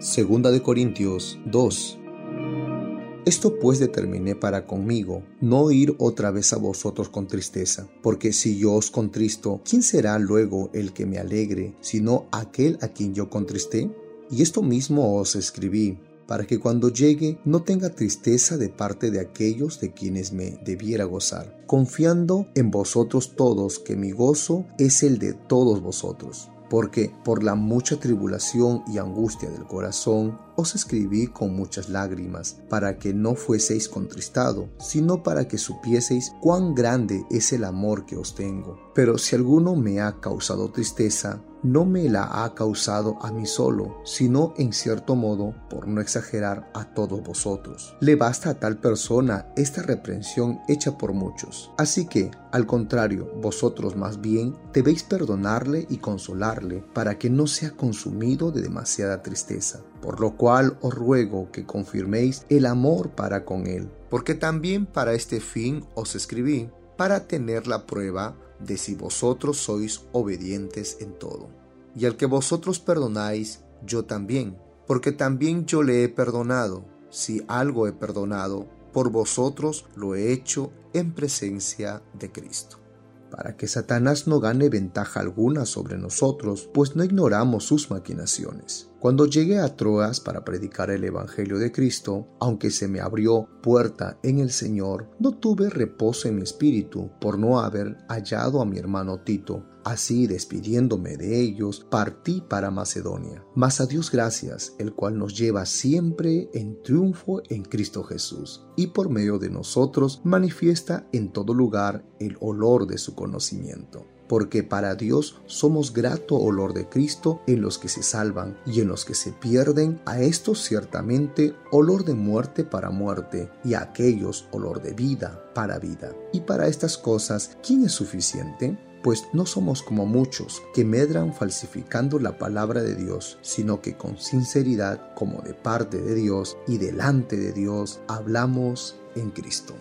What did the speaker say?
Segunda de Corintios 2. Esto pues determiné para conmigo, no ir otra vez a vosotros con tristeza, porque si yo os contristo, ¿quién será luego el que me alegre, sino aquel a quien yo contristé? Y esto mismo os escribí, para que cuando llegue no tenga tristeza de parte de aquellos de quienes me debiera gozar, confiando en vosotros todos que mi gozo es el de todos vosotros porque por la mucha tribulación y angustia del corazón os escribí con muchas lágrimas, para que no fueseis contristado, sino para que supieseis cuán grande es el amor que os tengo. Pero si alguno me ha causado tristeza, no me la ha causado a mí solo, sino en cierto modo, por no exagerar, a todos vosotros. Le basta a tal persona esta reprensión hecha por muchos. Así que, al contrario, vosotros más bien debéis perdonarle y consolarle, para que no sea consumido de demasiada tristeza. Por lo cual os ruego que confirméis el amor para con él, porque también para este fin os escribí, para tener la prueba de si vosotros sois obedientes en todo. Y al que vosotros perdonáis, yo también, porque también yo le he perdonado, si algo he perdonado, por vosotros lo he hecho en presencia de Cristo para que Satanás no gane ventaja alguna sobre nosotros, pues no ignoramos sus maquinaciones. Cuando llegué a Troas para predicar el Evangelio de Cristo, aunque se me abrió puerta en el Señor, no tuve reposo en mi espíritu por no haber hallado a mi hermano Tito. Así, despidiéndome de ellos, partí para Macedonia. Mas a Dios gracias, el cual nos lleva siempre en triunfo en Cristo Jesús, y por medio de nosotros manifiesta en todo lugar el olor de su conocimiento porque para Dios somos grato olor de Cristo en los que se salvan y en los que se pierden, a estos ciertamente olor de muerte para muerte y a aquellos olor de vida para vida. Y para estas cosas, ¿quién es suficiente? Pues no somos como muchos que medran falsificando la palabra de Dios, sino que con sinceridad, como de parte de Dios y delante de Dios, hablamos en Cristo.